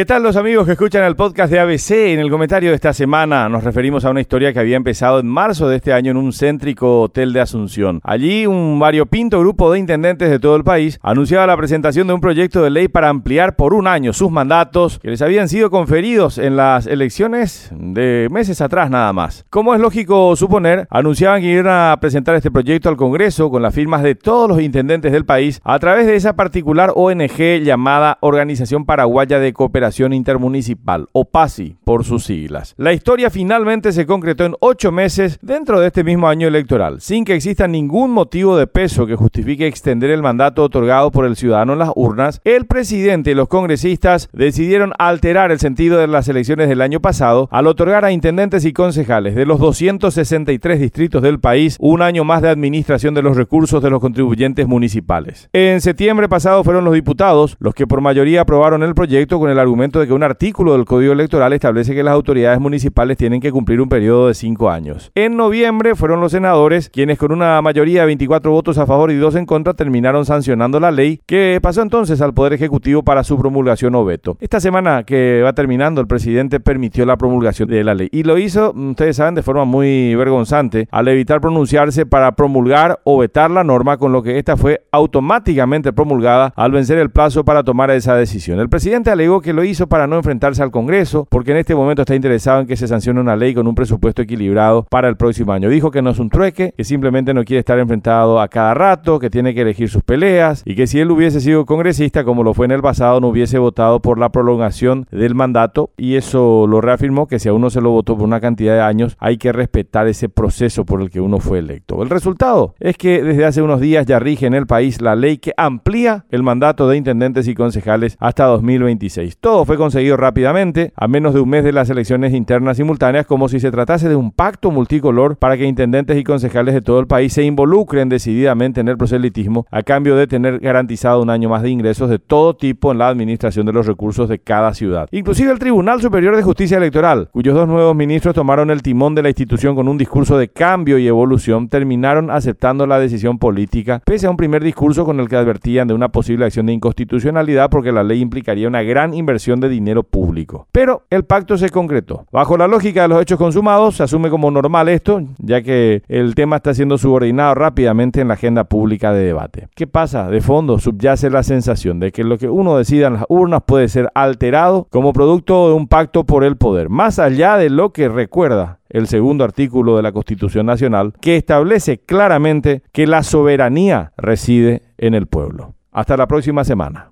¿Qué tal los amigos que escuchan el podcast de ABC? En el comentario de esta semana nos referimos a una historia que había empezado en marzo de este año en un céntrico hotel de Asunción. Allí un variopinto grupo de intendentes de todo el país anunciaba la presentación de un proyecto de ley para ampliar por un año sus mandatos que les habían sido conferidos en las elecciones de meses atrás nada más. Como es lógico suponer, anunciaban que iban a presentar este proyecto al Congreso con las firmas de todos los intendentes del país a través de esa particular ONG llamada Organización Paraguaya de Cooperación Intermunicipal, o PASI por sus siglas. La historia finalmente se concretó en ocho meses dentro de este mismo año electoral, sin que exista ningún motivo de peso que justifique extender el mandato otorgado por el ciudadano en las urnas. El presidente y los congresistas decidieron alterar el sentido de las elecciones del año pasado al otorgar a intendentes y concejales de los 263 distritos del país un año más de administración de los recursos de los contribuyentes municipales. En septiembre pasado fueron los diputados los que por mayoría aprobaron el proyecto con el argumento de que un artículo del Código Electoral establece que las autoridades municipales tienen que cumplir un periodo de cinco años. En noviembre fueron los senadores quienes con una mayoría de 24 votos a favor y dos en contra terminaron sancionando la ley que pasó entonces al Poder Ejecutivo para su promulgación o veto. Esta semana que va terminando el presidente permitió la promulgación de la ley y lo hizo, ustedes saben, de forma muy vergonzante al evitar pronunciarse para promulgar o vetar la norma con lo que esta fue automáticamente promulgada al vencer el plazo para tomar esa decisión. El presidente alegó que lo hizo para no enfrentarse al Congreso, porque en este momento está interesado en que se sancione una ley con un presupuesto equilibrado para el próximo año. Dijo que no es un trueque, que simplemente no quiere estar enfrentado a cada rato, que tiene que elegir sus peleas y que si él hubiese sido congresista, como lo fue en el pasado, no hubiese votado por la prolongación del mandato y eso lo reafirmó que si a uno se lo votó por una cantidad de años, hay que respetar ese proceso por el que uno fue electo. El resultado es que desde hace unos días ya rige en el país la ley que amplía el mandato de intendentes y concejales hasta 2026. Todo fue conseguido rápidamente, a menos de un mes de las elecciones internas simultáneas, como si se tratase de un pacto multicolor para que intendentes y concejales de todo el país se involucren decididamente en el proselitismo a cambio de tener garantizado un año más de ingresos de todo tipo en la administración de los recursos de cada ciudad. Inclusive el Tribunal Superior de Justicia Electoral, cuyos dos nuevos ministros tomaron el timón de la institución con un discurso de cambio y evolución, terminaron aceptando la decisión política, pese a un primer discurso con el que advertían de una posible acción de inconstitucionalidad porque la ley implicaría una gran inversión de dinero público. Pero el pacto se concretó. Bajo la lógica de los hechos consumados, se asume como normal esto, ya que el tema está siendo subordinado rápidamente en la agenda pública de debate. ¿Qué pasa? De fondo subyace la sensación de que lo que uno decida en las urnas puede ser alterado como producto de un pacto por el poder, más allá de lo que recuerda el segundo artículo de la Constitución Nacional, que establece claramente que la soberanía reside en el pueblo. Hasta la próxima semana.